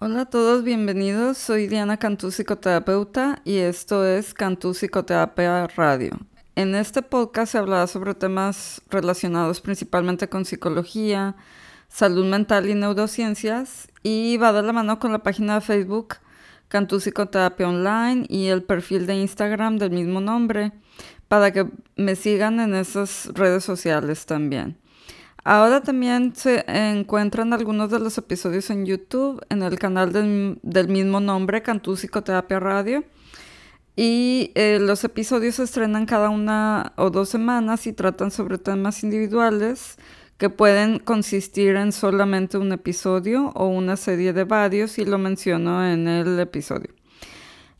Hola a todos, bienvenidos. Soy Diana Cantú, psicoterapeuta, y esto es Cantú Psicoterapia Radio. En este podcast se hablará sobre temas relacionados principalmente con psicología, salud mental y neurociencias, y va de la mano con la página de Facebook Cantú Psicoterapia Online y el perfil de Instagram del mismo nombre, para que me sigan en esas redes sociales también. Ahora también se encuentran algunos de los episodios en YouTube, en el canal del, mismo nombre, Cantú Psicoterapia Radio. Y eh, los episodios se estrenan cada una o dos semanas y tratan sobre temas individuales que pueden consistir en solamente un episodio o una serie de varios y lo menciono en el episodio.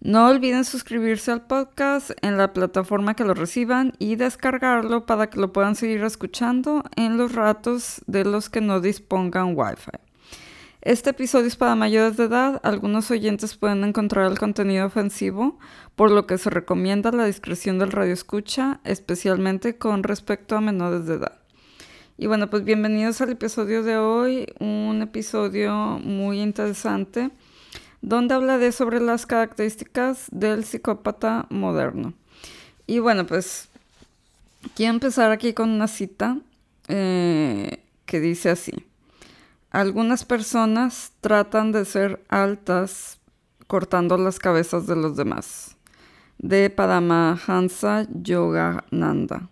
No olviden suscribirse al podcast en la plataforma que lo reciban y descargarlo para que lo puedan seguir escuchando en los ratos de los que no dispongan Wi-Fi. Este episodio es para mayores de edad. Algunos oyentes pueden encontrar el contenido ofensivo, por lo que se recomienda la discreción del radio escucha, especialmente con respecto a menores de edad. Y bueno, pues bienvenidos al episodio de hoy, un episodio muy interesante donde hablaré sobre las características del psicópata moderno. Y bueno, pues quiero empezar aquí con una cita eh, que dice así. Algunas personas tratan de ser altas cortando las cabezas de los demás. De Paramahansa Yogananda.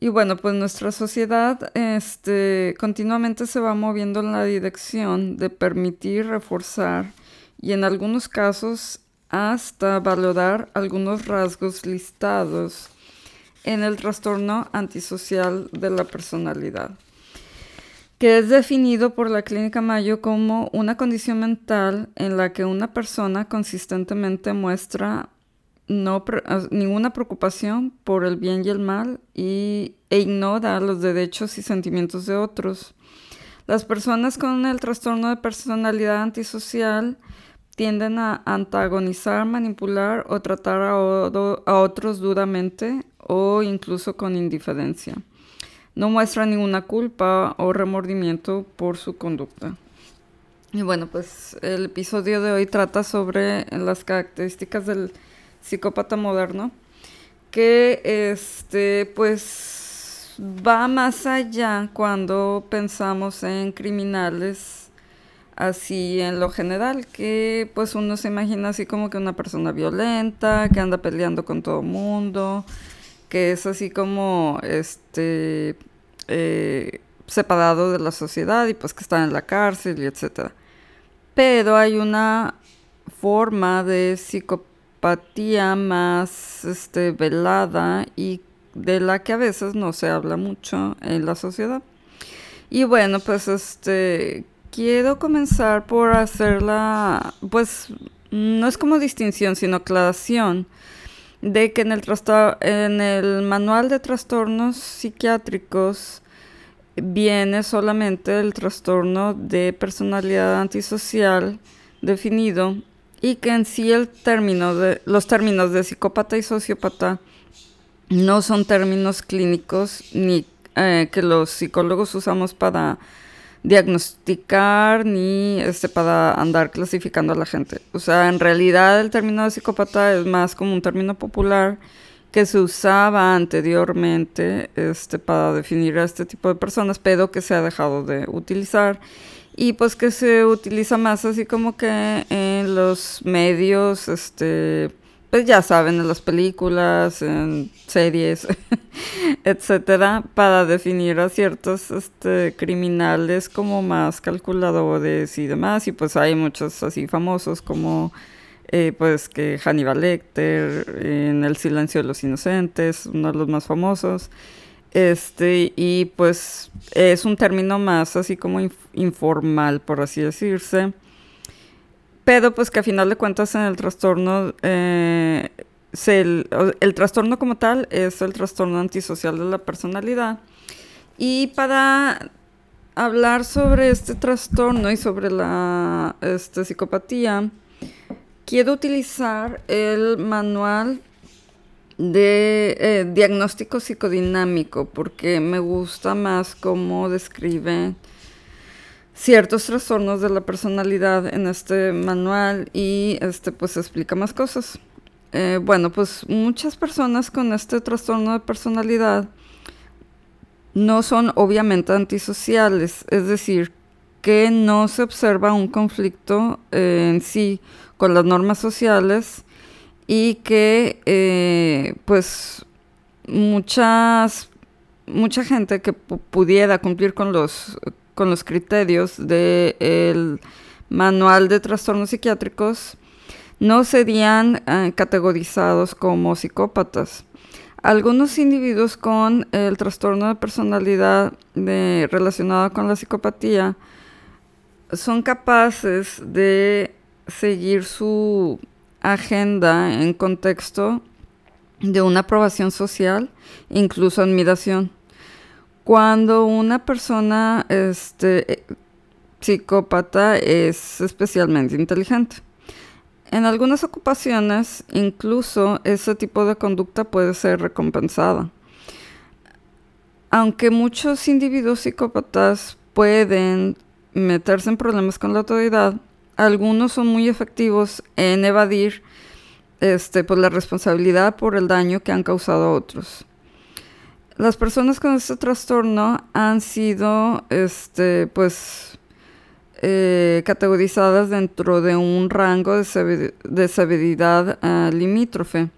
Y bueno, pues nuestra sociedad este, continuamente se va moviendo en la dirección de permitir reforzar y en algunos casos hasta valorar algunos rasgos listados en el trastorno antisocial de la personalidad, que es definido por la Clínica Mayo como una condición mental en la que una persona consistentemente muestra no ninguna preocupación por el bien y el mal y, e ignora los derechos y sentimientos de otros. Las personas con el trastorno de personalidad antisocial tienden a antagonizar, manipular o tratar a, otros duramente o incluso con indiferencia. No muestran ninguna culpa o remordimiento por su conducta. Y bueno, pues el episodio de hoy trata sobre las características del psicópata moderno, que este, pues va más allá cuando pensamos en criminales así en lo general, que pues uno se imagina así como que una persona violenta, que anda peleando con todo mundo, que es así como este eh, separado de la sociedad y pues que está en la cárcel y etcétera. Pero hay una forma de psicopatía más este, velada y de la que a veces no se habla mucho en la sociedad. Y bueno, pues este quiero comenzar por hacer la, pues no es como distinción, sino aclaración de que en el, en el manual de trastornos psiquiátricos viene solamente el trastorno de personalidad antisocial definido y que en sí el término de, los términos de psicópata y sociópata no son términos clínicos ni eh, que los psicólogos usamos para diagnosticar ni este, para andar clasificando a la gente. O sea, en realidad el término de psicópata es más como un término popular que se usaba anteriormente este, para definir a este tipo de personas, pero que se ha dejado de utilizar y pues que se utiliza más así como que en los medios este, pues ya saben, en las películas, en series, etcétera, para definir a ciertos este, criminales como más calculadores y demás. Y pues hay muchos así famosos como eh, pues que Hannibal Lecter, en El silencio de los inocentes, uno de los más famosos. Este, y pues es un término más así como informal, por así decirse pero pues que a final de cuentas en el trastorno, eh, el, trastorno como tal es el trastorno antisocial de la personalidad. Y para hablar sobre este trastorno y sobre la este, psicopatía, quiero utilizar el manual de eh, diagnóstico psicodinámico porque me gusta más cómo describe ciertos trastornos de la personalidad en este manual y este pues explica más cosas. Eh, bueno, pues muchas personas con este trastorno de personalidad no son obviamente antisociales, es decir, que no se observa un conflicto eh, en sí con las normas sociales y que eh, pues muchas mucha gente que pudiera cumplir con los con los criterios del manual de trastornos psiquiátricos no serían eh, categorizados como psicópatas. Algunos individuos con el trastorno de personalidad relacionado con la psicopatía son capaces de seguir su agenda en contexto de una aprobación social, incluso admiración. Cuando una persona este, psicópata es especialmente inteligente. En algunas ocupaciones, incluso ese tipo de conducta puede ser recompensada. Aunque muchos individuos psicópatas pueden meterse en problemas con la autoridad, algunos son muy efectivos en evadir este, pues, la responsabilidad por el daño que han causado a otros. Las personas con este trastorno han sido este, pues, eh, categorizadas dentro de un rango de, severidad limítrofe.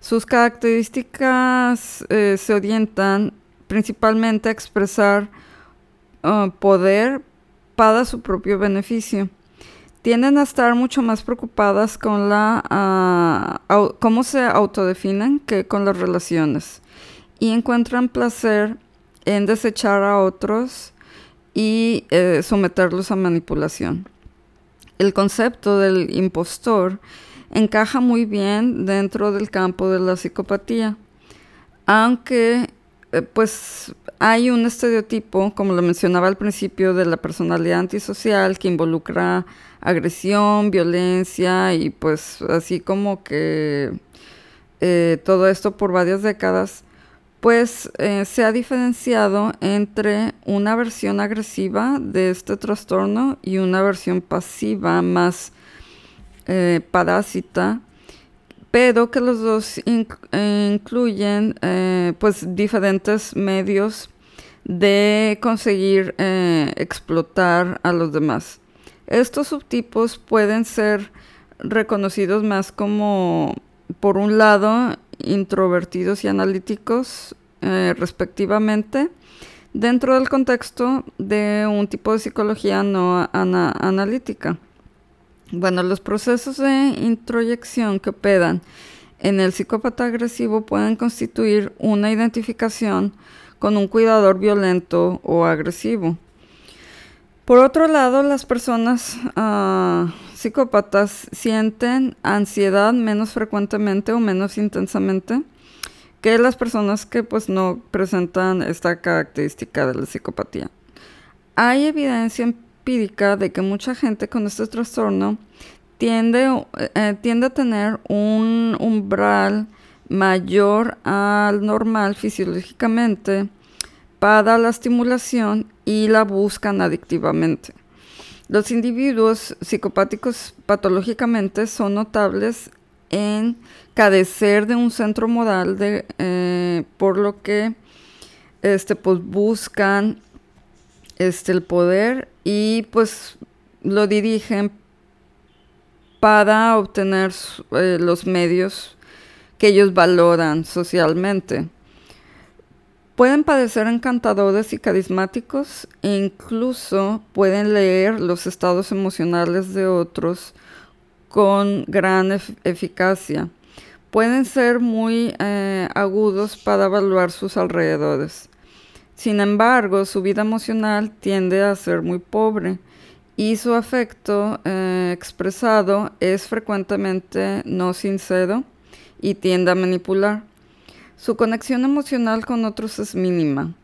Sus características eh, se orientan principalmente a expresar uh, poder para su propio beneficio. Tienden a estar mucho más preocupadas con la uh, cómo se autodefinen que con las relaciones y encuentran placer en desechar a otros y eh, someterlos a manipulación. El concepto del impostor encaja muy bien dentro del campo de la psicopatía, aunque eh, pues hay un estereotipo, como lo mencionaba al principio, de la personalidad antisocial que involucra agresión, violencia y pues así como que eh, todo esto por varias décadas pues eh, se ha diferenciado entre una versión agresiva de este trastorno y una versión pasiva más eh, parásita, pero que los dos eh, incluyen pues diferentes medios de conseguir explotar a los demás. Estos subtipos pueden ser reconocidos más como, por un lado, introvertidos y analíticos eh, respectivamente, dentro del contexto de un tipo de psicología no analítica. Bueno, los procesos de introyección que operan en el psicópata agresivo pueden constituir una identificación con un cuidador violento o agresivo. Por otro lado, las personas uh, psicópatas sienten ansiedad menos frecuentemente o menos intensamente que las personas que pues no presentan esta característica de la psicopatía. Hay evidencia empírica de que mucha gente con este trastorno tiende, eh, tiende a tener un umbral mayor al normal fisiológicamente para la estimulación y la buscan adictivamente. Los individuos psicopáticos patológicamente son notables en carecer de un centro moral, eh, por lo que este, pues, buscan este, el poder y pues lo dirigen para obtener eh, los medios que ellos valoran socialmente. Pueden parecer encantadores y carismáticos e incluso pueden leer los estados emocionales de otros con gran eficacia. Pueden ser muy eh, agudos para evaluar sus alrededores. Sin embargo, su vida emocional tiende a ser muy pobre y su afecto eh, expresado es frecuentemente no sincero y tiende a manipular. Su conexión emocional con otros es mínima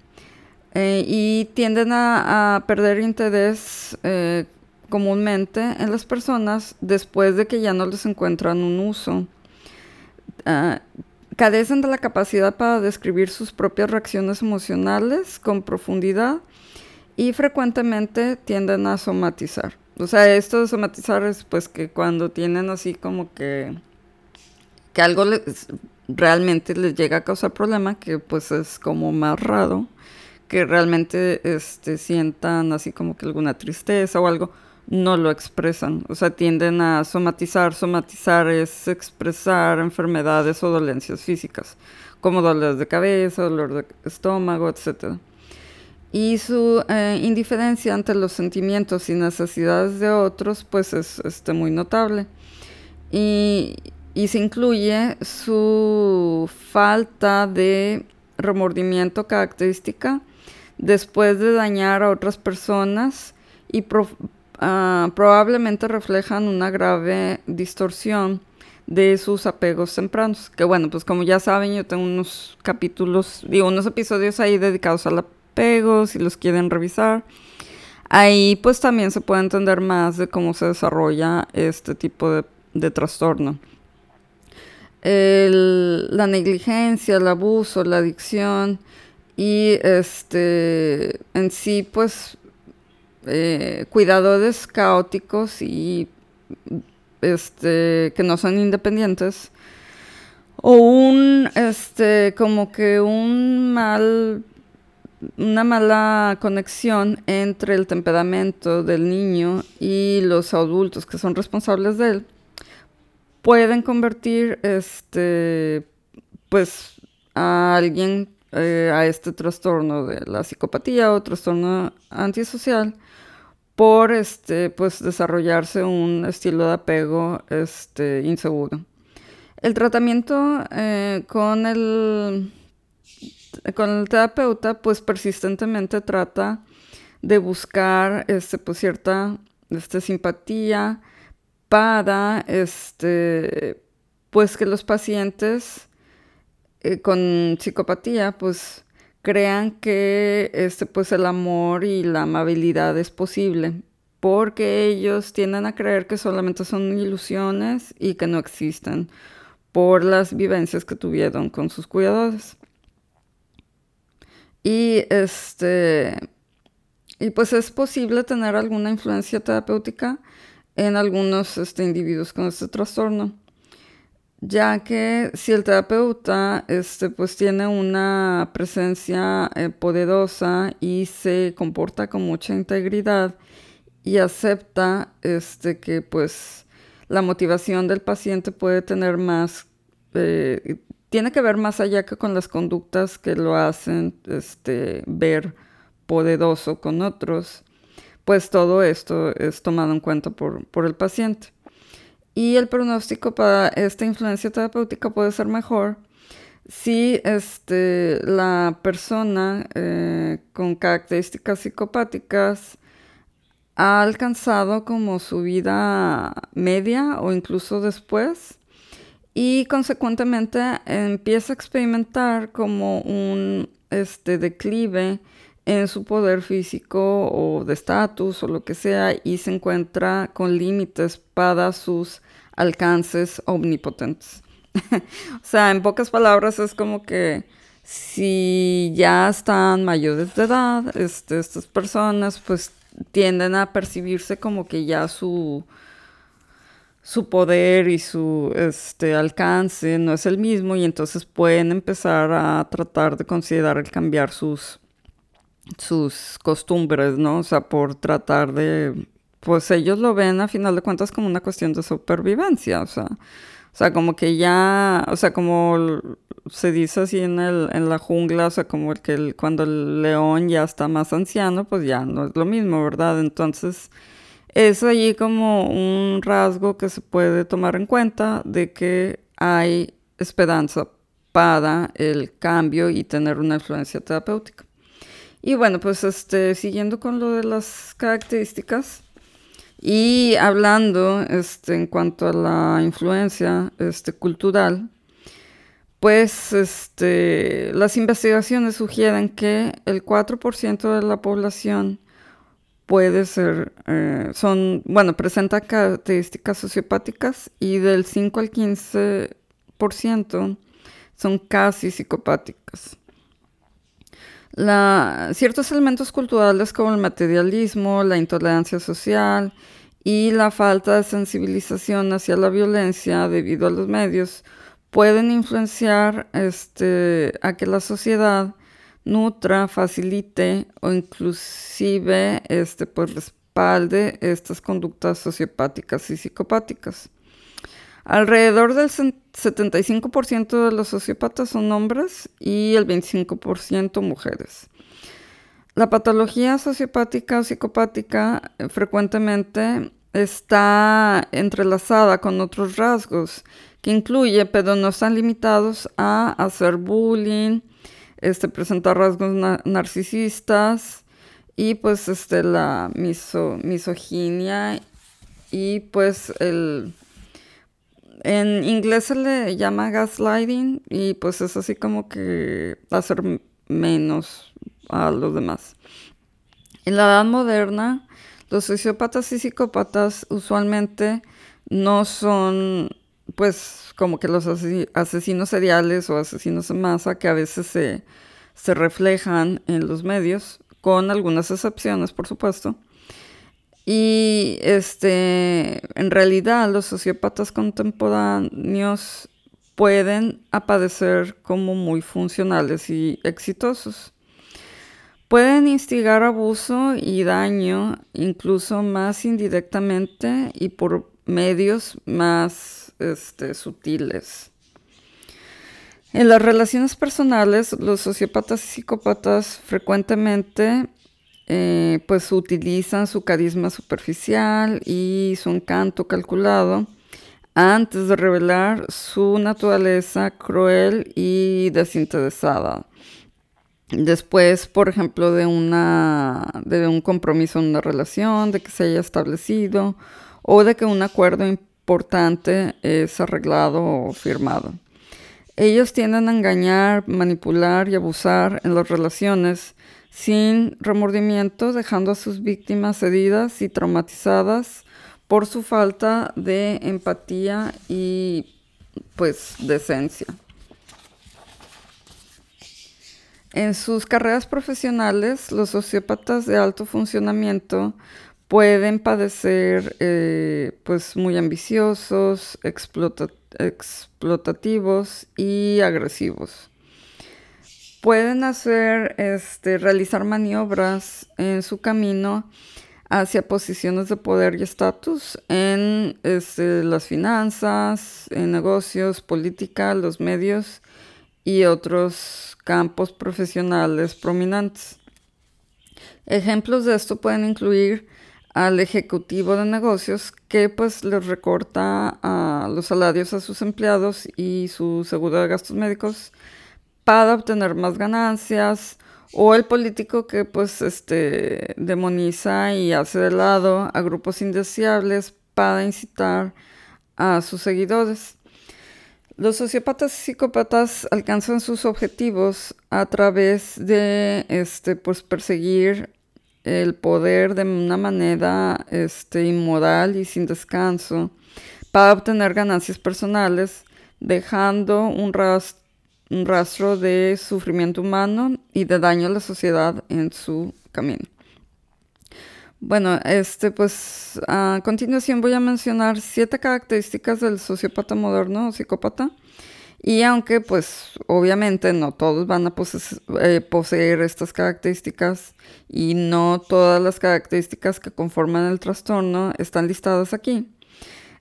eh, y tienden a, perder interés eh, comúnmente en las personas después de que ya no les encuentran un uso. Ah, carecen de la capacidad para describir sus propias reacciones emocionales con profundidad y frecuentemente tienden a somatizar. O sea, esto de somatizar es pues que cuando tienen así como que, que algo les, realmente les llega a causar problema, que pues es como más raro, que realmente este, sientan así como que alguna tristeza o algo, no lo expresan. O sea, tienden a somatizar. Somatizar es expresar enfermedades o dolencias físicas, como dolores de cabeza, dolor de estómago, etc. Y su eh, indiferencia ante los sentimientos y necesidades de otros, pues es este, muy notable. Y, y se incluye su falta de remordimiento característica después de dañar a otras personas y ah, probablemente reflejan una grave distorsión de sus apegos tempranos. Que bueno, pues como ya saben, yo tengo unos capítulos, digo, unos episodios ahí dedicados al apego, si los quieren revisar. Ahí pues también se puede entender más de cómo se desarrolla este tipo de, de trastorno la negligencia, el abuso, la adicción y este en sí pues eh, cuidadores caóticos y este que no son independientes o un este como que un mal una mala conexión entre el temperamento del niño y los adultos que son responsables de él pueden convertir este pues a alguien eh, a este trastorno de la psicopatía o trastorno antisocial por este pues desarrollarse un estilo de apego este inseguro. El tratamiento eh, con el con el terapeuta pues persistentemente trata de buscar este pues cierta este, simpatía para este, pues que los pacientes eh, con psicopatía pues crean que este, pues el amor y la amabilidad es posible porque ellos tienden a creer que solamente son ilusiones y que no existen por las vivencias que tuvieron con sus cuidadores. Y este y pues es posible tener alguna influencia terapéutica en algunos este, individuos con este trastorno, ya que si el terapeuta este, pues, tiene una presencia eh, poderosa y se comporta con mucha integridad y acepta este, que pues, la motivación del paciente puede tener más, eh, tiene que ver más allá que con las conductas que lo hacen este, ver poderoso con otros pues todo esto es tomado en cuenta por, el paciente. Y el pronóstico para esta influencia terapéutica puede ser mejor si este, la persona eh, con características psicopáticas ha alcanzado como su vida media o incluso después y consecuentemente empieza a experimentar como un este, declive en su poder físico o de estatus o lo que sea y se encuentra con límites para sus alcances omnipotentes. o sea, en pocas palabras es como que si ya están mayores de edad, este, estas personas pues tienden a percibirse como que ya su, su poder y su este, alcance no es el mismo y entonces pueden empezar a tratar de considerar el cambiar sus sus costumbres, ¿no? O sea, por tratar de, pues ellos lo ven a final de cuentas como una cuestión de supervivencia, o sea, o sea, como que ya, o sea, como se dice así en, el, en la jungla, o sea, como el que cuando el león ya está más anciano, pues ya no es lo mismo, ¿verdad? Entonces, es allí como un rasgo que se puede tomar en cuenta de que hay esperanza para el cambio y tener una influencia terapéutica. Y bueno, pues este, siguiendo con lo de las características y hablando este, en cuanto a la influencia este, cultural, pues este, las investigaciones sugieren que el 4% de la población puede ser, eh, son, bueno, presenta características sociopáticas y del 5 al 15% son casi psicopáticas. Ciertos elementos culturales como el materialismo, la intolerancia social y la falta de sensibilización hacia la violencia debido a los medios pueden influenciar este, a que la sociedad nutra, facilite o inclusive este, pues, respalde estas conductas sociopáticas y psicopáticas. Alrededor del 75% de los sociópatas son hombres y el 25% mujeres. La patología sociopática o psicopática eh, frecuentemente está entrelazada con otros rasgos que incluye, pero no están limitados a hacer bullying, este, presentar rasgos narcisistas y pues este, la misoginia y pues el en inglés se le llama gaslighting y pues es así como que hacer menos a los demás. En la edad moderna, los sociópatas y psicópatas usualmente no son pues como que los asesinos seriales o asesinos en masa que a veces se, se reflejan en los medios, con algunas excepciones por supuesto. Y este, en realidad los sociópatas contemporáneos pueden aparecer como muy funcionales y exitosos. Pueden instigar abuso y daño incluso más indirectamente y por medios más este, sutiles. En las relaciones personales, los sociópatas y psicópatas frecuentemente eh, pues utilizan su carisma superficial y su encanto calculado antes de revelar su naturaleza cruel y desinteresada. Después, por ejemplo, de, una, de un compromiso en una relación, de que se haya establecido o de que un acuerdo importante es arreglado o firmado. Ellos tienden a engañar, manipular y abusar en las relaciones sin remordimiento, dejando a sus víctimas heridas y traumatizadas por su falta de empatía y pues decencia. En sus carreras profesionales, los sociópatas de alto funcionamiento pueden padecer eh, pues muy ambiciosos, explotativos y agresivos pueden hacer, este, realizar maniobras en su camino hacia posiciones de poder y estatus en este, las finanzas, en negocios, política, los medios y otros campos profesionales prominentes. Ejemplos de esto pueden incluir al ejecutivo de negocios que pues les recorta los salarios a sus empleados y su seguro de gastos médicos para obtener más ganancias, o el político que pues este demoniza y hace de lado a grupos indeseables para incitar a sus seguidores. Los sociópatas y psicópatas alcanzan sus objetivos a través de este, pues, perseguir el poder de una manera este, inmoral y sin descanso para obtener ganancias personales, dejando un rastro rastro de sufrimiento humano y de daño a la sociedad en su camino. Bueno, este, pues a continuación voy a mencionar siete características del sociópata moderno o psicópata. Y aunque pues obviamente no todos van a eh, poseer estas características y no todas las características que conforman el trastorno están listadas aquí.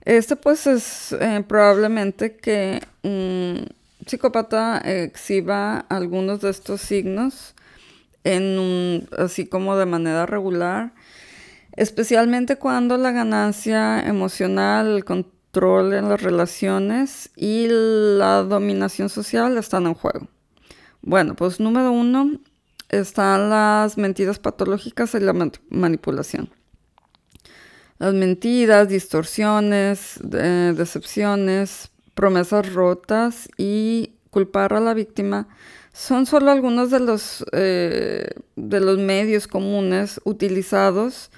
Este pues es eh, probablemente que mm, psicópata exhiba algunos de estos signos así como de manera regular, especialmente cuando la ganancia emocional, el control en las relaciones y la dominación social están en juego. Bueno, pues número uno están las mentiras patológicas y la manipulación. Las mentiras, distorsiones, decepciones, promesas rotas y culpar a la víctima son solo algunos de los, eh, de los medios comunes utilizados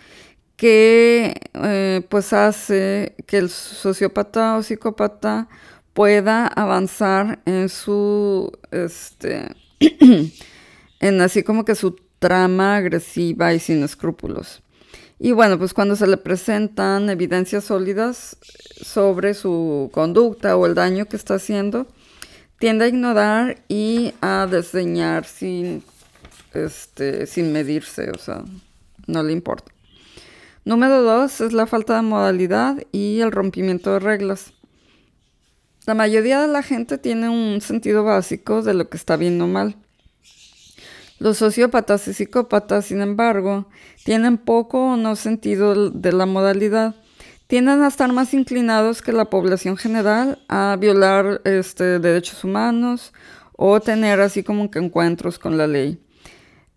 que eh, pues hace que el sociópata o psicópata pueda avanzar en su este, en así como que su trama agresiva y sin escrúpulos. Y bueno, pues cuando se le presentan evidencias sólidas sobre su conducta o el daño que está haciendo, tiende a ignorar y a desdeñar sin, este, sin medirse, o sea, no le importa. Número dos es la falta de modalidad y el rompimiento de reglas. La mayoría de la gente tiene un sentido básico de lo que está bien o mal. Los sociópatas y psicópatas, sin embargo, tienen poco o no sentido de la modalidad. Tienden a estar más inclinados que la población general a violar este, derechos humanos o tener así como que encuentros con la ley.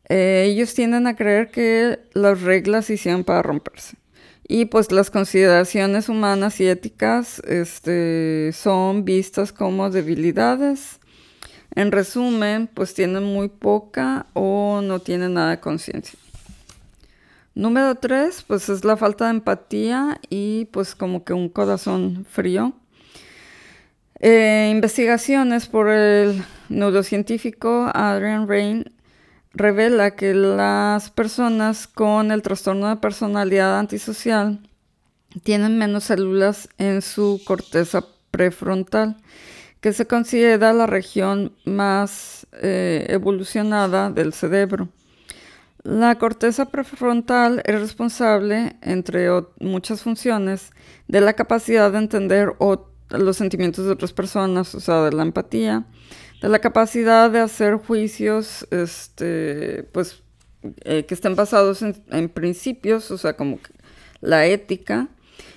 Eh, ellos tienden a creer que las reglas hicieron para romperse. Y pues las consideraciones humanas y éticas este, son vistas como debilidades. En resumen, pues tienen muy poca o no tienen nada de conciencia. Número tres, pues es la falta de empatía y pues como que un corazón frío. Eh, investigaciones por el neurocientífico Adrian Rain revela que las personas con el trastorno de personalidad antisocial tienen menos células en su corteza prefrontal, que se considera la región más eh, evolucionada del cerebro. La corteza prefrontal es responsable, entre muchas funciones, de la capacidad de entender los sentimientos de otras personas, o sea, de la empatía, de la capacidad de hacer juicios este, pues, eh, que estén basados en, principios, o sea, como la ética,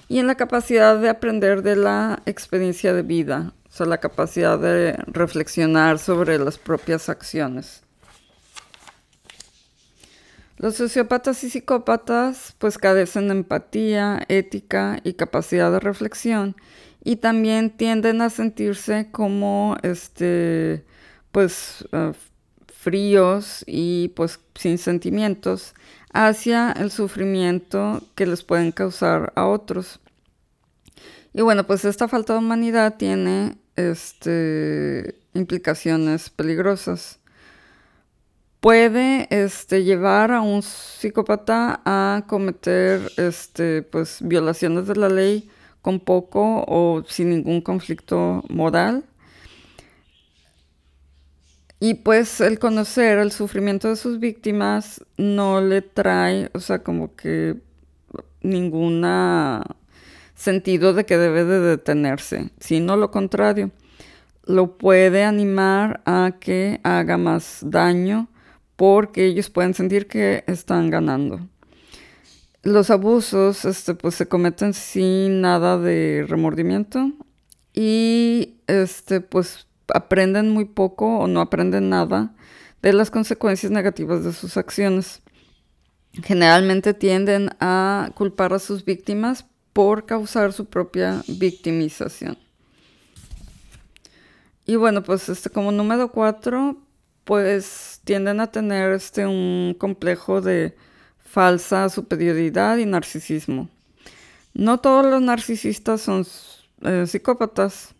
y en la capacidad de aprender de la experiencia de vida, o sea, la capacidad de reflexionar sobre las propias acciones. Los sociópatas y psicópatas pues carecen de empatía, ética y capacidad de reflexión y también tienden a sentirse como este pues eh, fríos y pues sin sentimientos hacia el sufrimiento que les pueden causar a otros. Y bueno, pues esta falta de humanidad tiene este, implicaciones peligrosas. Puede este, llevar a un psicópata a cometer este, pues, violaciones de la ley con poco o sin ningún conflicto moral. Y pues el conocer el sufrimiento de sus víctimas no le trae, o sea, como que ningún sentido de que debe de detenerse, sino lo contrario, lo puede animar a que haga más daño porque ellos pueden sentir que están ganando los abusos este, pues, se cometen sin nada de remordimiento y este, pues, aprenden muy poco o no aprenden nada de las consecuencias negativas de sus acciones. Generalmente tienden a culpar a sus víctimas por causar su propia victimización. Y bueno, pues este como número cuatro, pues tienden a tener este un complejo de falsa superioridad y narcisismo. No todos los narcisistas son eh, psicópatas.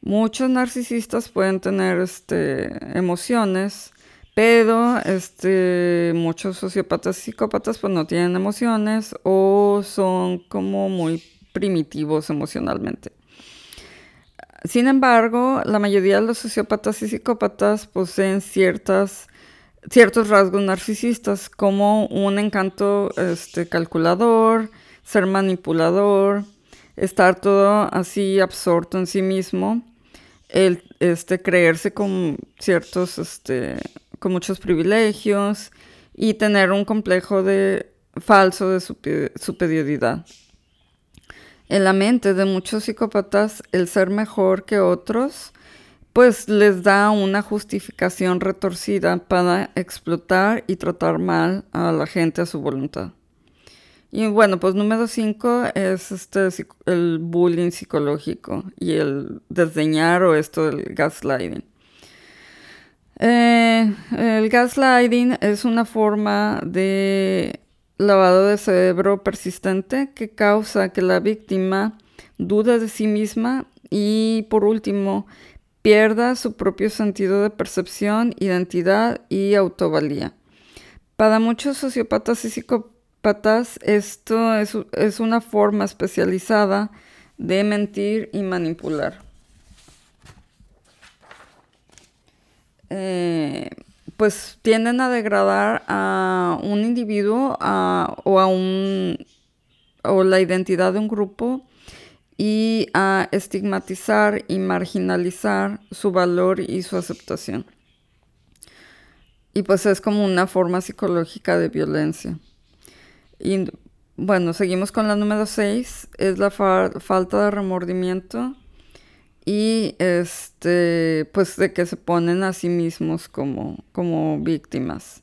Muchos narcisistas pueden tener este, emociones, pero este, muchos sociópatas y psicópatas pues, no tienen emociones o son como muy primitivos emocionalmente. Sin embargo, la mayoría de los sociópatas y psicópatas poseen ciertas ciertos rasgos narcisistas como un encanto este, calculador, ser manipulador, estar todo así absorto en sí mismo, el este, creerse con ciertos, este, con muchos privilegios y tener un complejo de falso de superioridad. En la mente de muchos psicópatas, el ser mejor que otros pues les da una justificación retorcida para explotar y tratar mal a la gente a su voluntad. Y bueno, pues número 5 es este, el bullying psicológico y el desdeñar o esto del gaslighting. Eh, el gaslighting es una forma de lavado de cerebro persistente que causa que la víctima dude de sí misma y por último pierda su propio sentido de percepción, identidad y autovalía. Para muchos sociópatas y psicópatas esto es, una forma especializada de mentir y manipular. Eh, pues tienden a degradar a un individuo o a un o la identidad de un grupo y a estigmatizar y marginalizar su valor y su aceptación. Y pues es como una forma psicológica de violencia. Y bueno, seguimos con la número 6, es la falta de remordimiento y este pues de que se ponen a sí mismos como, como víctimas.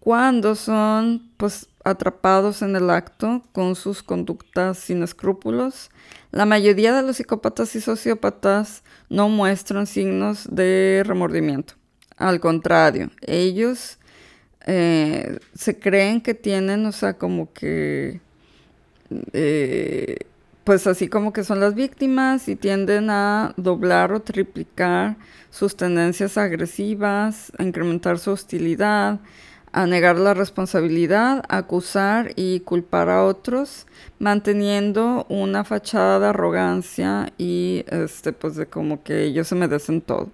Cuando son pues atrapados en el acto con sus conductas sin escrúpulos, la mayoría de los psicópatas y sociópatas no muestran signos de remordimiento. Al contrario, ellos eh, se creen que tienen, o sea, como que, eh, pues así como que son las víctimas y tienden a doblar o triplicar sus tendencias agresivas, a incrementar su hostilidad, a negar la responsabilidad, acusar y culpar a otros, manteniendo una fachada de arrogancia y este pues de como que ellos se merecen todo.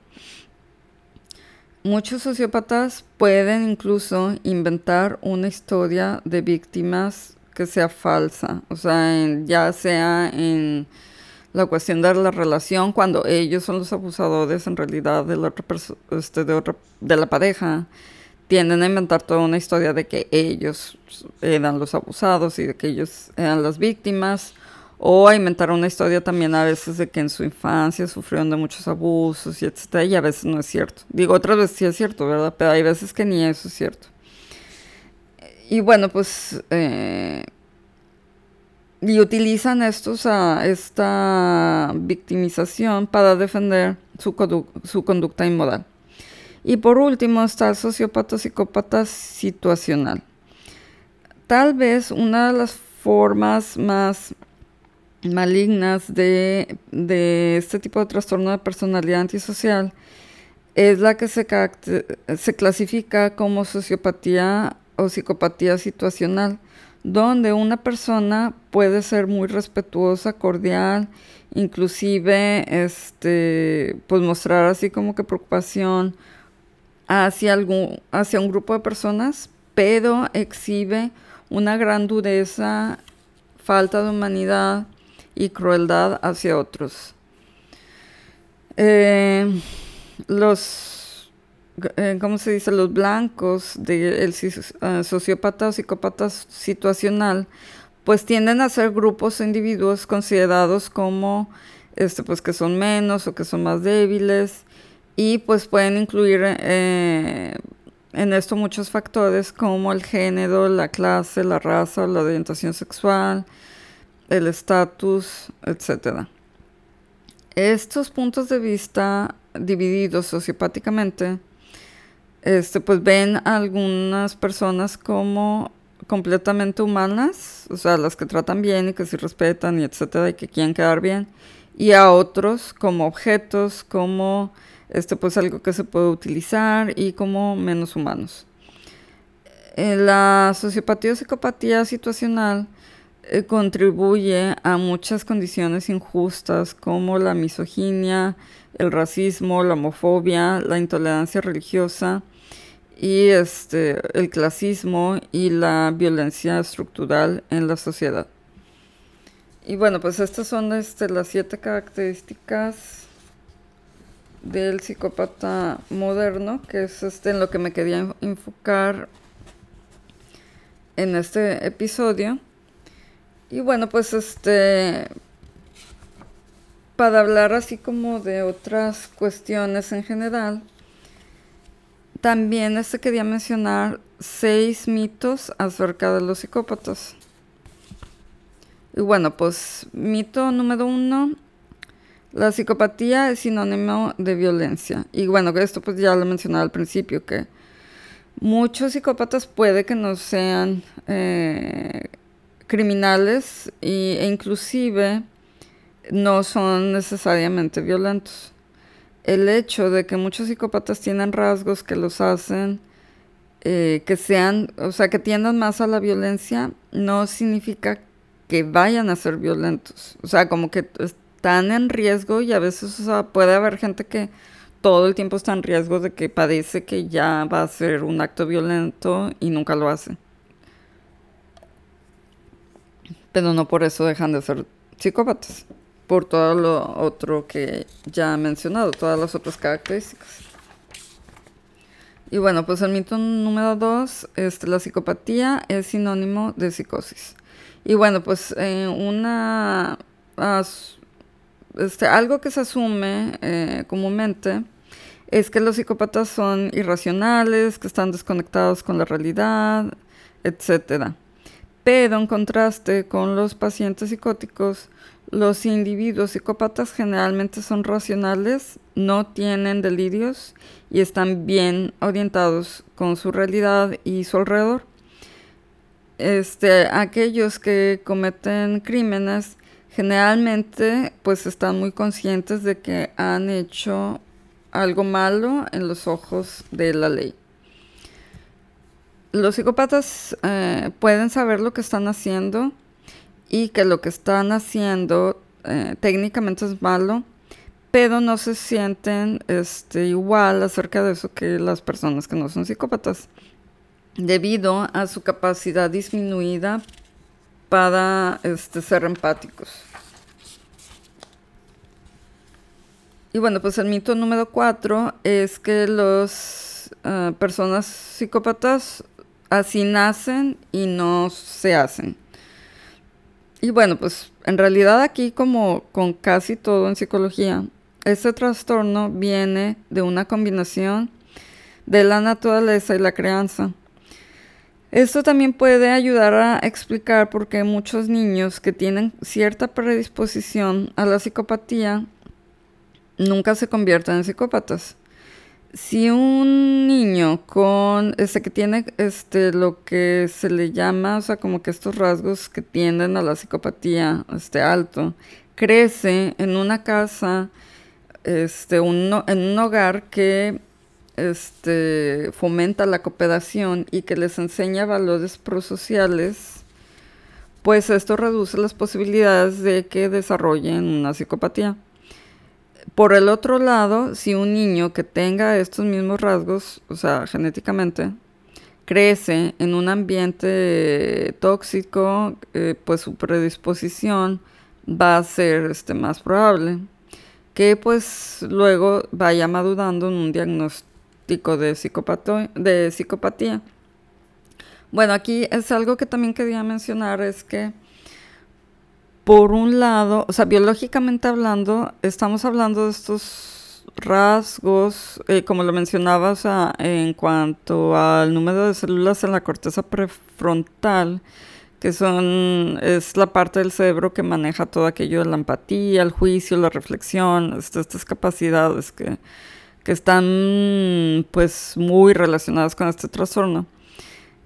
Muchos sociópatas pueden incluso inventar una historia de víctimas que sea falsa, o sea, ya sea en la cuestión de la relación cuando ellos son los abusadores en realidad de la, este, de, de la pareja tienden a inventar toda una historia de que ellos eran los abusados y de que ellos eran las víctimas, o a inventar una historia también a veces de que en su infancia sufrieron de muchos abusos y etcétera, y a veces no es cierto. Digo, otras veces sí es cierto, ¿verdad? Pero hay veces que ni eso es cierto. Y bueno, pues... Eh, y utilizan estos, a esta victimización para defender su, su conducta inmoral. Y por último está el sociópata psicópata situacional. Tal vez una de las formas más malignas de, este tipo de trastorno de personalidad antisocial es la que se, se clasifica como sociopatía o psicopatía situacional, donde una persona puede ser muy respetuosa, cordial, inclusive este, pues mostrar así como que preocupación hacia, algún, hacia un grupo de personas, pero exhibe una gran dureza, falta de humanidad y crueldad hacia otros. Eh, los, ¿cómo se dice? Los blancos del uh, sociópata o psicópata situacional, pues tienden a ser grupos o individuos considerados como, este, pues que son menos o que son más débiles, y pues pueden incluir eh, en esto muchos factores como el género, la clase, la raza, la orientación sexual, el estatus, etc. Estos puntos de vista divididos sociopáticamente, este, pues ven a algunas personas como completamente humanas, o sea, las que tratan bien y que se respetan y etcétera, y que quieren quedar bien, y a otros como objetos, como este pues algo que se puede utilizar y como menos humanos. Eh, la sociopatía o psicopatía situacional eh, contribuye a muchas condiciones injustas como la misoginia, el racismo, la homofobia, la intolerancia religiosa y este, el clasismo y la violencia estructural en la sociedad. Y bueno, pues estas son este, las siete características del psicópata moderno, que es este en lo que me quería enfocar en este episodio. Y bueno, pues este para hablar así como de otras cuestiones en general, también este quería mencionar seis mitos acerca de los psicópatas. Y bueno, pues mito número uno la psicopatía es sinónimo de violencia. Y bueno, esto pues ya lo mencionaba al principio, que muchos psicópatas puede que no sean eh, criminales e inclusive no son necesariamente violentos. El hecho de que muchos psicópatas tienen rasgos que los hacen eh, que sean, o sea, que tiendan más a la violencia, no significa que vayan a ser violentos. O sea, como que están en riesgo y a veces, o sea, puede haber gente que todo el tiempo está en riesgo de que padece que ya va a ser un acto violento y nunca lo hace. Pero no por eso dejan de ser psicópatas, por todo lo otro que ya he mencionado, todas las otras características. Y bueno, pues el mito número dos, este, la psicopatía es sinónimo de psicosis. Y bueno, pues eh, una, este, algo que se asume eh, comúnmente es que los psicópatas son irracionales, que están desconectados con la realidad, etc. Pero en contraste con los pacientes psicóticos, los individuos psicópatas generalmente son racionales, no tienen delirios y están bien orientados con su realidad y su alrededor. Este, aquellos que cometen crímenes generalmente pues están muy conscientes de que han hecho algo malo en los ojos de la ley. Los psicópatas eh, pueden saber lo que están haciendo y que lo que están haciendo eh, técnicamente es malo, pero no se sienten este, igual acerca de eso que las personas que no son psicópatas, debido a su capacidad disminuida para este, ser empáticos. Y bueno, pues el mito número cuatro es que las eh, personas psicópatas así nacen y no se hacen. Y bueno, pues en realidad aquí como con casi todo en psicología, este trastorno viene de una combinación de la naturaleza y la crianza. Esto también puede ayudar a explicar por qué muchos niños que tienen cierta predisposición a la psicopatía nunca se convierten en psicópatas. Si un niño con este que tiene este lo que se le llama, o sea, como que estos rasgos que tienden a la psicopatía, este alto, crece en una casa, este, en un hogar que este, fomenta la cooperación y que les enseña valores prosociales, pues esto reduce las posibilidades de que desarrollen una psicopatía. Por el otro lado, si un niño que tenga estos mismos rasgos, o sea, genéticamente, crece en un ambiente tóxico, eh, pues su predisposición va a ser este, más probable que pues luego vaya madurando en un diagnóstico de, de psicopatía. Bueno, aquí es algo que también quería mencionar, es que por un lado, o sea, biológicamente hablando, estamos hablando de estos rasgos, eh, como lo mencionaba, o sea, en cuanto al número de células en la corteza prefrontal, que son, es la parte del cerebro que maneja todo aquello de la empatía, el juicio, la reflexión, este, estas capacidades que, que están pues muy relacionadas con este trastorno.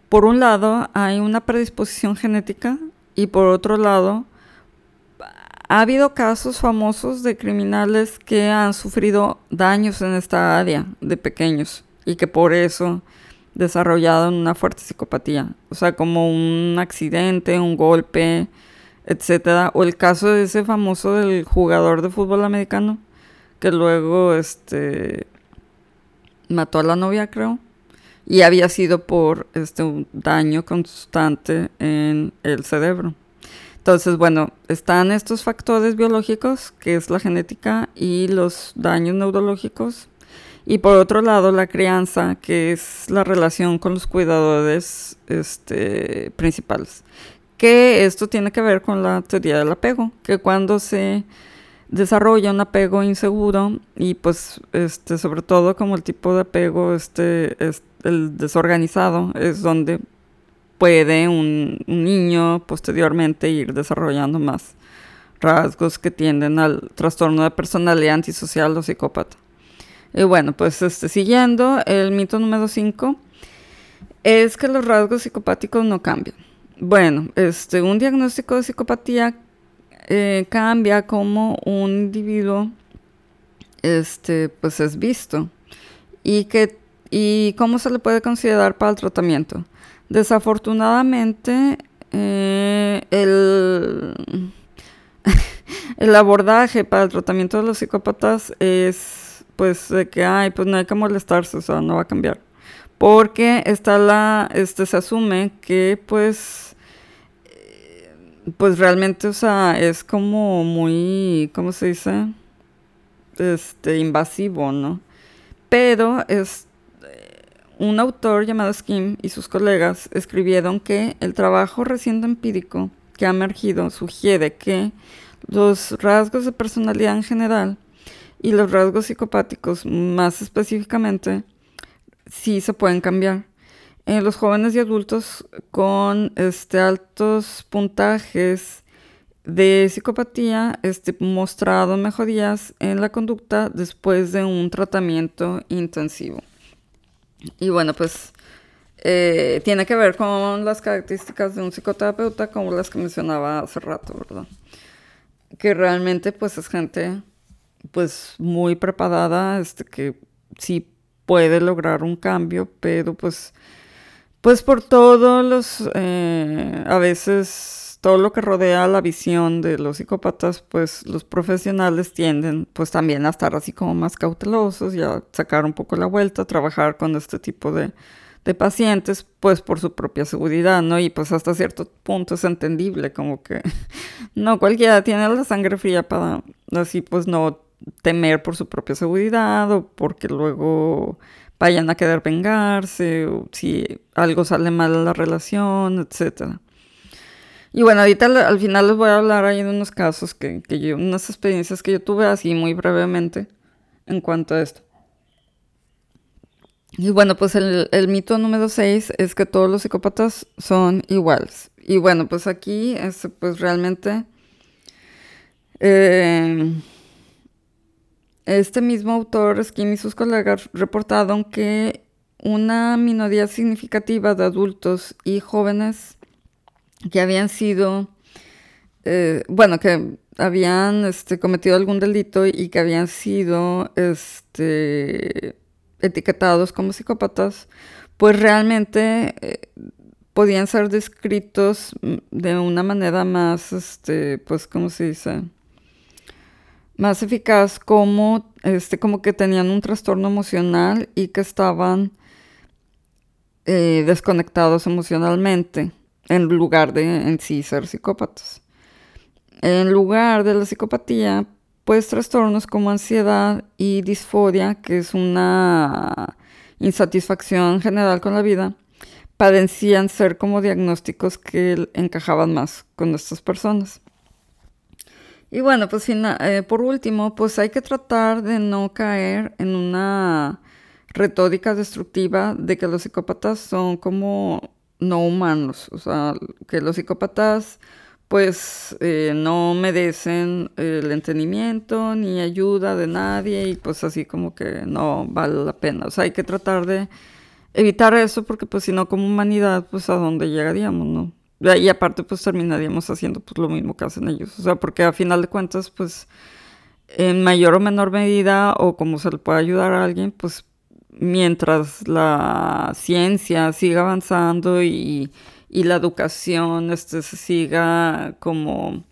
Por un lado, hay una predisposición genética y por otro lado, ha habido casos famosos de criminales que han sufrido daños en esta área de pequeños y que por eso desarrollaron una fuerte psicopatía. O sea, como un accidente, un golpe, etcétera. O el caso de ese famoso del jugador de fútbol americano que luego este mató a la novia, creo. Y había sido por este un daño constante en el cerebro. Entonces, bueno, están estos factores biológicos, que es la genética y los daños neurológicos. Y por otro lado, la crianza, que es la relación con los cuidadores este, principales. Que esto tiene que ver con la teoría del apego, que cuando se desarrolla un apego inseguro y pues este sobre todo como el tipo de apego este es el desorganizado es donde puede un, niño posteriormente ir desarrollando más rasgos que tienden al trastorno de personalidad antisocial o psicópata. Y bueno, pues este, siguiendo, el mito número 5 es que los rasgos psicopáticos no cambian. Bueno, este, un diagnóstico de psicopatía eh, cambia como un individuo este, pues es visto. Y, que, y cómo se le puede considerar para el tratamiento. Desafortunadamente, eh, el, el abordaje para el tratamiento de los psicópatas es pues de que ay, pues no hay que molestarse, o sea, no va a cambiar. Porque está la, este, se asume que pues pues realmente, o sea, es como muy, ¿cómo se dice? Este, invasivo, ¿no? Pero es eh, un autor llamado Skim y sus colegas escribieron que el trabajo reciente empírico que ha emergido sugiere que los rasgos de personalidad en general y los rasgos psicopáticos más específicamente sí se pueden cambiar en los jóvenes y adultos con este, altos puntajes de psicopatía este, mostrado mejorías en la conducta después de un tratamiento intensivo. Y bueno, pues eh, tiene que ver con las características de un psicoterapeuta como las que mencionaba hace rato, ¿verdad? Que realmente pues es gente pues muy preparada, este, que sí puede lograr un cambio, pero pues pues por todos los, eh, a veces todo lo que rodea la visión de los psicópatas, pues los profesionales tienden pues también a estar así como más cautelosos y a sacar un poco la vuelta, a trabajar con este tipo de, de pacientes, pues por su propia seguridad, ¿no? Y pues hasta cierto punto es entendible, como que no cualquiera tiene la sangre fría para así pues no temer por su propia seguridad o porque luego vayan a querer vengarse, o si algo sale mal en la relación, etc. Y bueno, ahorita al, final les voy a hablar ahí de unos casos que, que, yo, unas experiencias que yo tuve así muy brevemente en cuanto a esto. Y bueno, pues el, mito número 6 es que todos los psicópatas son iguales. Y bueno, pues aquí, es, pues realmente... Eh, este mismo autor, Skin y sus colegas reportaron que una minoría significativa de adultos y jóvenes que habían sido, eh, bueno, que habían este, cometido algún delito y que habían sido este, etiquetados como psicópatas, pues realmente eh, podían ser descritos de una manera más, este, pues, ¿cómo se dice? más eficaz como, este, como que tenían un trastorno emocional y que estaban eh, desconectados emocionalmente en lugar de en sí ser psicópatas. En lugar de la psicopatía, pues trastornos como ansiedad y disforia, que es una insatisfacción general con la vida, padecían ser como diagnósticos que encajaban más con estas personas. Y bueno, pues eh, por último, pues hay que tratar de no caer en una retórica destructiva de que los psicópatas son como no humanos, o sea, que los psicópatas pues eh, no merecen el entendimiento ni ayuda de nadie y pues así como que no vale la pena. O sea, hay que tratar de evitar eso porque pues si no como humanidad pues a dónde llegaríamos, ¿no? Y aparte, pues terminaríamos haciendo pues lo mismo que hacen ellos. O sea, porque a final de cuentas, pues en mayor o menor medida, o como se le puede ayudar a alguien, pues mientras la ciencia siga avanzando y, y la educación este, siga como,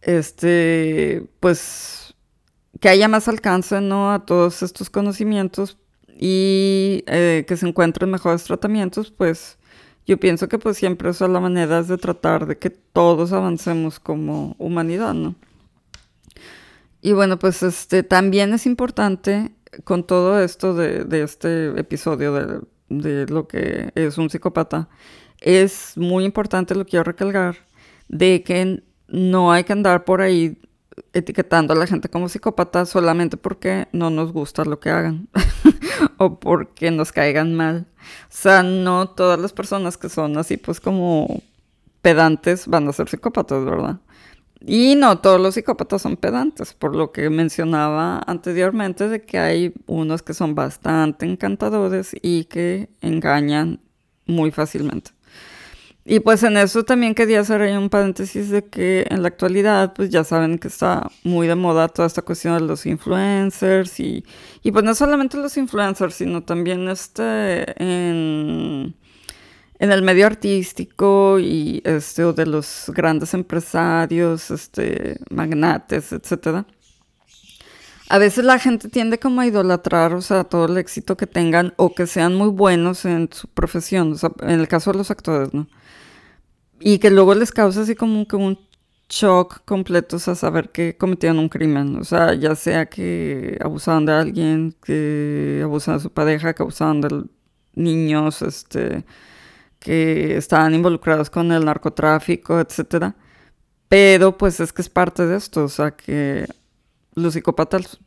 este, pues, que haya más alcance, ¿no? A todos estos conocimientos y eh, que se encuentren mejores tratamientos, pues yo pienso que pues siempre esa es la manera de tratar de que todos avancemos como humanidad, ¿no? Y bueno, pues este también es importante con todo esto de, este episodio de, de, lo que es un psicópata, es muy importante, lo quiero recalcar, de que no hay que andar por ahí etiquetando a la gente como psicópata solamente porque no nos gusta lo que hagan o porque nos caigan mal. O sea, no todas las personas que son así pues como pedantes van a ser psicópatas, ¿verdad? Y no todos los psicópatas son pedantes, por lo que mencionaba anteriormente de que hay unos que son bastante encantadores y que engañan muy fácilmente. Y pues en eso también quería hacer ahí un paréntesis de que en la actualidad pues ya saben que está muy de moda toda esta cuestión de los influencers y, y pues no solamente los influencers, sino también este en, en el medio artístico y este de los grandes empresarios, este magnates, etcétera. A veces la gente tiende como a idolatrar, o sea, todo el éxito que tengan o que sean muy buenos en su profesión, o sea, en el caso de los actores, ¿no? y que luego les causa así como que un shock completo, o sea, saber que cometieron un crimen, o sea, ya sea que abusaban de alguien, que abusaban de su pareja, que abusaban de niños, este, que estaban involucrados con el narcotráfico, etcétera. Pero pues es que es parte de esto, o sea, que los psicópatas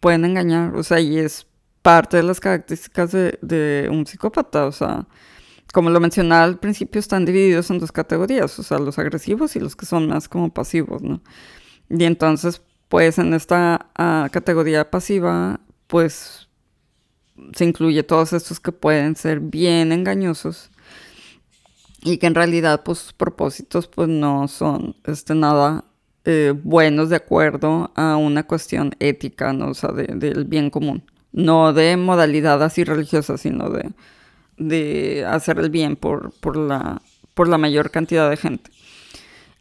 pueden engañar, o sea, y es parte de las características de, un psicópata, o sea, como lo mencionaba al principio, están divididos en dos categorías, o sea, los agresivos y los que son más como pasivos, ¿no? Y entonces, pues en esta ah, categoría pasiva, pues se incluye todos estos que pueden ser bien engañosos y que en realidad, pues sus propósitos, pues no son este, nada eh, buenos de acuerdo a una cuestión ética, ¿no? O sea, del bien común. No de modalidad así religiosa, sino de de hacer el bien por, por, la, por la mayor cantidad de gente.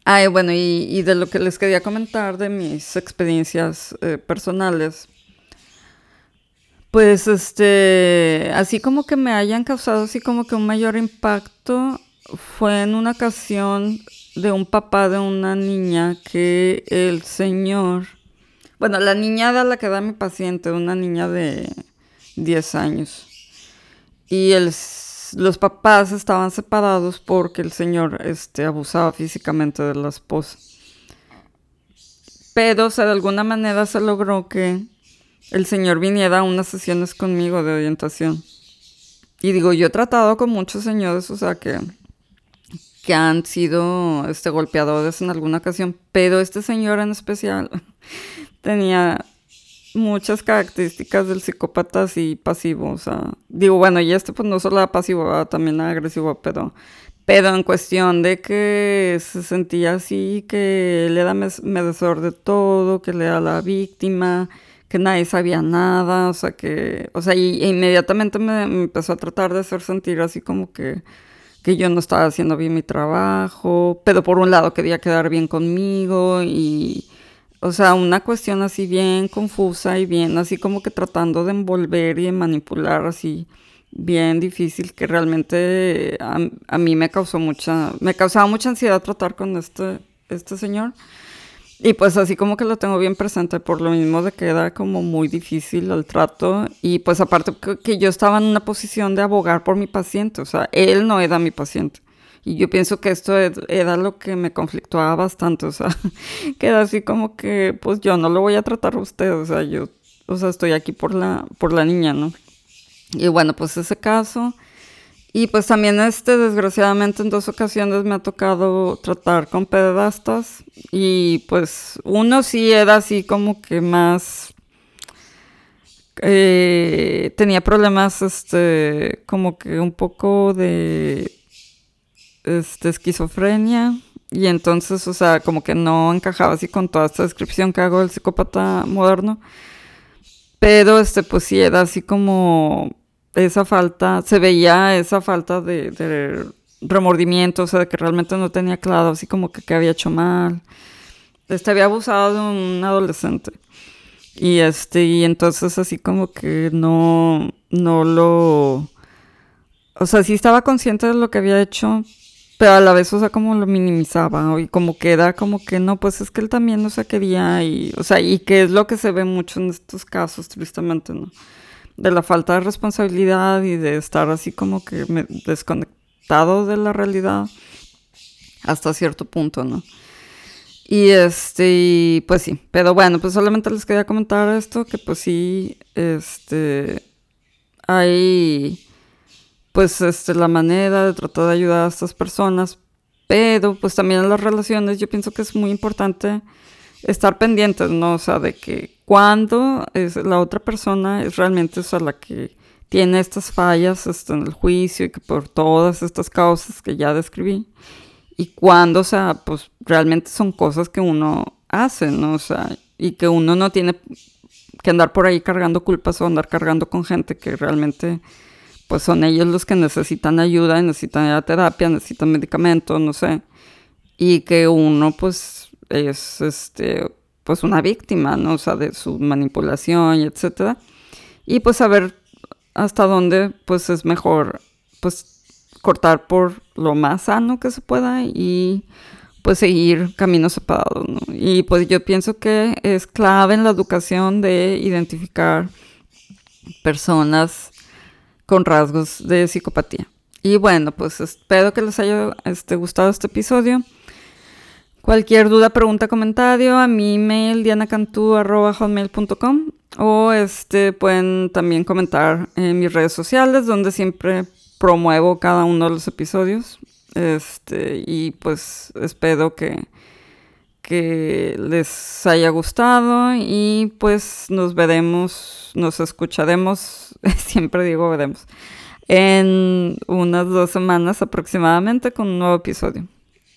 Ay, bueno, y, de lo que les quería comentar de mis experiencias eh, personales, pues este, así como que me hayan causado así como que un mayor impacto, fue en una ocasión de un papá de una niña que el señor, bueno, la niña de la que da mi paciente, una niña de 10 años, y los papás estaban separados porque el señor este, abusaba físicamente de la esposa. Pero, o sea, de alguna manera se logró que el señor viniera a unas sesiones conmigo de orientación. Y digo, yo he tratado con muchos señores, o sea, que, que han sido este, golpeadores en alguna ocasión, pero este señor en especial tenía muchas características del psicópata así pasivo, o sea, digo, bueno, y este pues no solo era pasivo, también era agresivo, pero, pero en cuestión de que se sentía así, que él era merecedor de todo, que le era la víctima, que nadie sabía nada, o sea, que, o sea, y, inmediatamente me, me, empezó a tratar de hacer sentir así como que, que yo no estaba haciendo bien mi trabajo, pero por un lado quería quedar bien conmigo y o sea, una cuestión así bien confusa y bien así como que tratando de envolver y de manipular así bien difícil que realmente a, mí me causó mucha, me causaba mucha ansiedad tratar con este, este señor. Y pues así como que lo tengo bien presente por lo mismo de que era como muy difícil el trato y pues aparte que yo estaba en una posición de abogar por mi paciente, o sea, él no era mi paciente. Y yo pienso que esto era lo que me conflictuaba bastante, o sea, que era así como que, pues yo no lo voy a tratar a usted, o sea, yo, o sea, estoy aquí por la, por la niña, ¿no? Y bueno, pues ese caso. Y pues también, este, desgraciadamente, en dos ocasiones me ha tocado tratar con pederastas. Y pues uno sí era así como que más... Eh, tenía problemas, este, como que un poco de este, esquizofrenia y entonces, o sea, como que no encajaba así con toda esta descripción que hago del psicópata moderno. Pero, este, pues sí, era así como esa falta, se veía esa falta de, remordimiento, o sea, de que realmente no tenía claro, así como que, que había hecho mal. Este, había abusado de un adolescente. Y este, y entonces así como que no, no lo... O sea, sí estaba consciente de lo que había hecho, pero a la vez, o sea, como lo minimizaba y como que era como que no, pues es que él también no se quería y, o sea, y que es lo que se ve mucho en estos casos, tristemente, ¿no? De la falta de responsabilidad y de estar así como que desconectado de la realidad hasta cierto punto, ¿no? Y este, pues sí, pero bueno, pues solamente les quería comentar esto, que pues sí, este, hay pues este, la manera de tratar de ayudar a estas personas, pero pues también en las relaciones yo pienso que es muy importante estar pendientes, ¿no? O sea, de que cuando es la otra persona es realmente o la que tiene estas fallas este, en el juicio y que por todas estas causas que ya describí. Y cuando, o sea, pues realmente son cosas que uno hace, ¿no? O sea, y que uno no tiene que andar por ahí cargando culpas o andar cargando con gente que realmente, pues son ellos los que necesitan ayuda, necesitan terapia, necesitan medicamentos, no sé. Y que uno, pues, es, este, pues una víctima, ¿no? O sea, de su manipulación y etcétera. Y pues saber hasta dónde pues es mejor pues cortar por lo más sano que se pueda y pues seguir caminos separados, ¿no? Y pues yo pienso que es clave en la educación de identificar personas con rasgos de psicopatía. Y bueno, pues espero que les haya este, gustado este episodio. Cualquier duda, pregunta, comentario a mi email dianacantú.com o este, pueden también comentar en mis redes sociales donde siempre promuevo cada uno de los episodios. Este, y pues espero que, que les haya gustado y pues nos veremos, nos escucharemos, siempre digo veremos, en unas dos semanas aproximadamente con un nuevo episodio.